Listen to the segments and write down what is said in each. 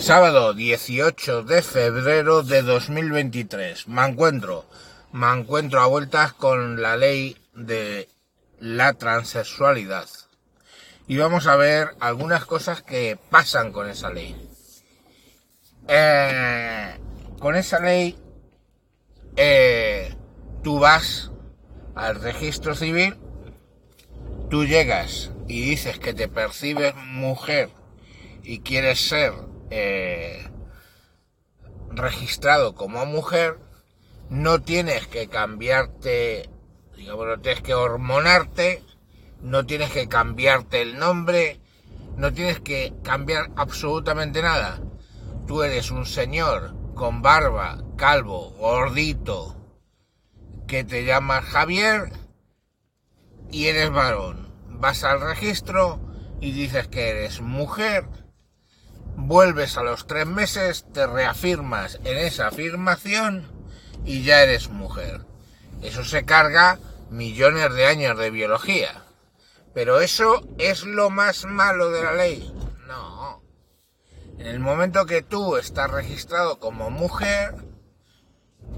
Sábado 18 de febrero de 2023. Me encuentro, me encuentro a vueltas con la ley de la transexualidad. Y vamos a ver algunas cosas que pasan con esa ley. Eh, con esa ley, eh, tú vas al registro civil, tú llegas y dices que te percibes mujer y quieres ser eh, registrado como mujer, no tienes que cambiarte, digamos, no tienes que hormonarte, no tienes que cambiarte el nombre, no tienes que cambiar absolutamente nada. Tú eres un señor con barba, calvo, gordito, que te llamas Javier y eres varón. Vas al registro y dices que eres mujer vuelves a los tres meses, te reafirmas en esa afirmación y ya eres mujer. Eso se carga millones de años de biología. Pero eso es lo más malo de la ley. No. En el momento que tú estás registrado como mujer,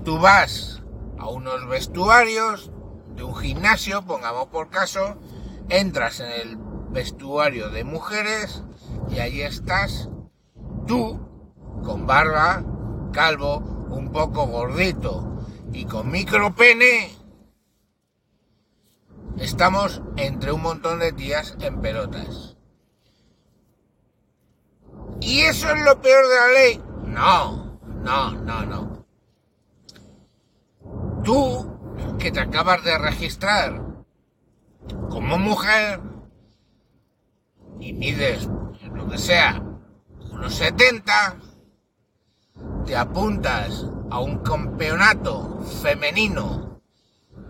tú vas a unos vestuarios de un gimnasio, pongamos por caso, entras en el vestuario de mujeres y ahí estás tú, con barba, calvo, un poco gordito y con micropene, estamos entre un montón de tías en pelotas. ¿Y eso es lo peor de la ley? No, no, no, no. Tú, que te acabas de registrar como mujer y mides lo que sea los 70 te apuntas a un campeonato femenino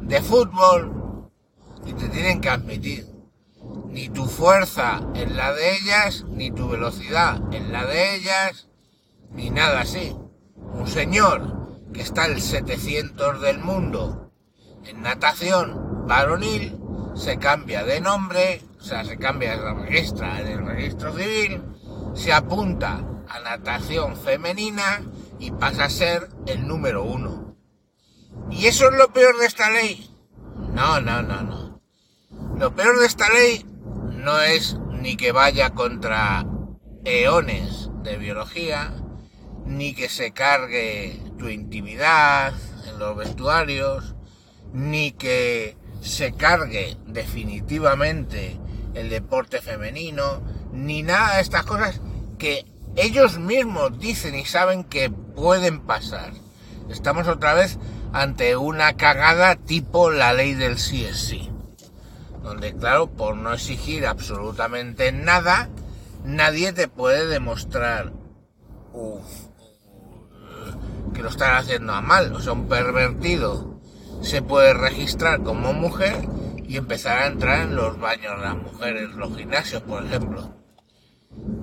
de fútbol y te tienen que admitir ni tu fuerza en la de ellas, ni tu velocidad en la de ellas, ni nada así. Un señor que está el 700 del mundo en natación varonil se cambia de nombre, o sea, se cambia, de registra en el registro civil se apunta a natación femenina y pasa a ser el número uno. ¿Y eso es lo peor de esta ley? No, no, no, no. Lo peor de esta ley no es ni que vaya contra eones de biología, ni que se cargue tu intimidad en los vestuarios, ni que se cargue definitivamente el deporte femenino, ni nada de estas cosas que ellos mismos dicen y saben que pueden pasar. Estamos otra vez ante una cagada tipo la ley del sí es sí. Donde, claro, por no exigir absolutamente nada, nadie te puede demostrar que lo están haciendo a mal. O sea, un pervertido se puede registrar como mujer y empezar a entrar en los baños de las mujeres, los gimnasios, por ejemplo.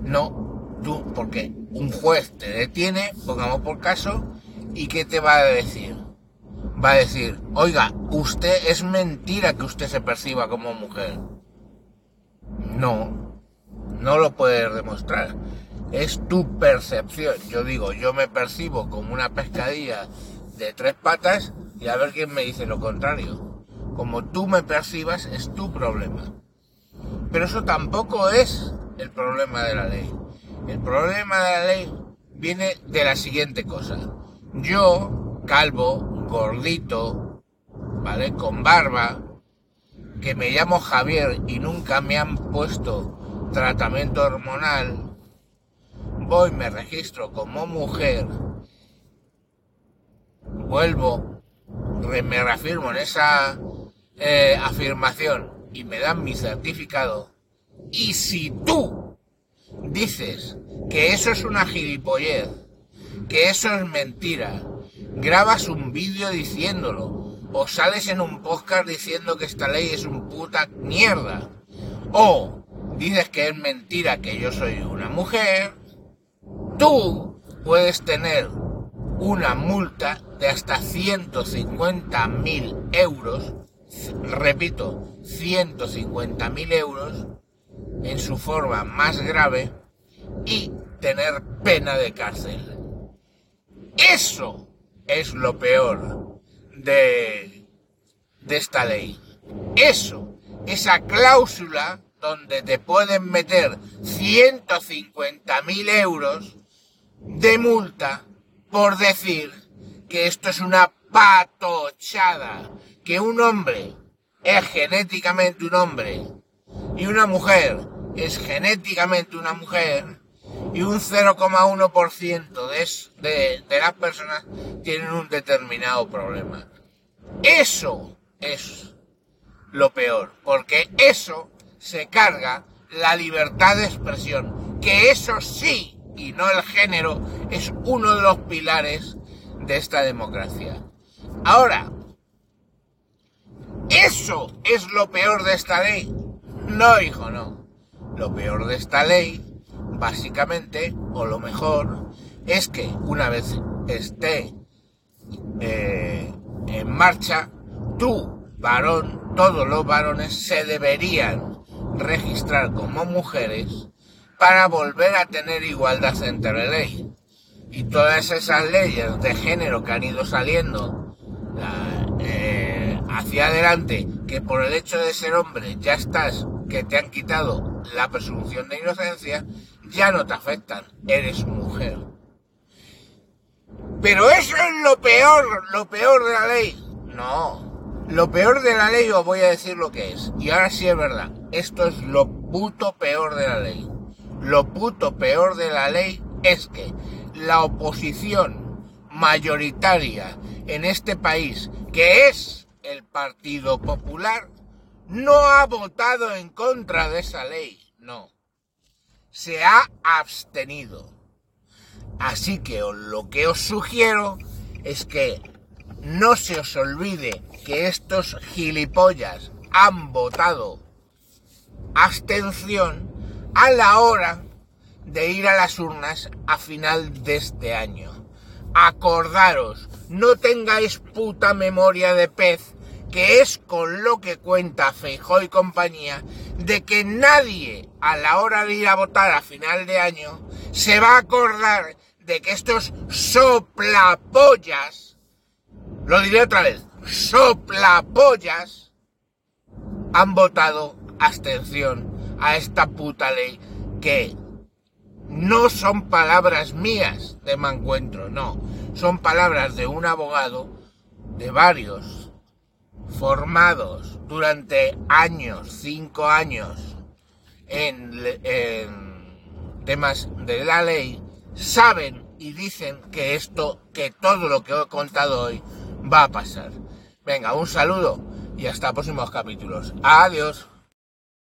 No, tú, porque un juez te detiene, pongamos por caso, y ¿qué te va a decir? Va a decir, oiga, usted es mentira que usted se perciba como mujer. No, no lo puedes demostrar. Es tu percepción. Yo digo, yo me percibo como una pescadilla de tres patas y a ver quién me dice lo contrario. Como tú me percibas es tu problema. Pero eso tampoco es el problema de la ley. El problema de la ley viene de la siguiente cosa. Yo, calvo, gordito, ¿vale? Con barba, que me llamo Javier y nunca me han puesto tratamiento hormonal, voy, me registro como mujer, vuelvo, me reafirmo en esa eh, afirmación y me dan mi certificado, y si tú dices que eso es una gilipollez, que eso es mentira, grabas un vídeo diciéndolo, o sales en un podcast diciendo que esta ley es un puta mierda, o dices que es mentira que yo soy una mujer, tú puedes tener una multa de hasta 150 mil euros, repito, 150 mil euros, en su forma más grave y tener pena de cárcel. Eso es lo peor de, de esta ley. Eso, esa cláusula donde te pueden meter 150.000 euros de multa por decir que esto es una patochada, que un hombre es genéticamente un hombre y una mujer es genéticamente una mujer y un 0,1% de, de, las personas tienen un determinado problema. Eso es lo peor, porque eso se carga la libertad de expresión, que eso sí, y no el género, es uno de los pilares de esta democracia. Ahora, ¿eso es lo peor de esta ley? No, hijo, no. Lo peor de esta ley, básicamente, o lo mejor, es que una vez esté eh, en marcha, tú, varón, todos los varones se deberían registrar como mujeres para volver a tener igualdad entre ley. Y todas esas leyes de género que han ido saliendo eh, hacia adelante, que por el hecho de ser hombre ya estás, que te han quitado la presunción de inocencia, ya no te afectan, eres mujer. Pero eso es lo peor, lo peor de la ley. No, lo peor de la ley os voy a decir lo que es. Y ahora sí es verdad, esto es lo puto peor de la ley. Lo puto peor de la ley es que la oposición mayoritaria en este país, que es el Partido Popular, no ha votado en contra de esa ley, no. Se ha abstenido. Así que lo que os sugiero es que no se os olvide que estos gilipollas han votado abstención a la hora de ir a las urnas a final de este año. Acordaros, no tengáis puta memoria de pez, que es con lo que cuenta Feijó y compañía, de que nadie a la hora de ir a votar a final de año se va a acordar de que estos soplapollas, lo diré otra vez, soplapollas, han votado abstención a esta puta ley que no son palabras mías de mancuentro, no, son palabras de un abogado de varios formados durante años, cinco años en, en temas de la ley, saben y dicen que esto, que todo lo que he contado hoy va a pasar. Venga, un saludo y hasta próximos capítulos. Adiós.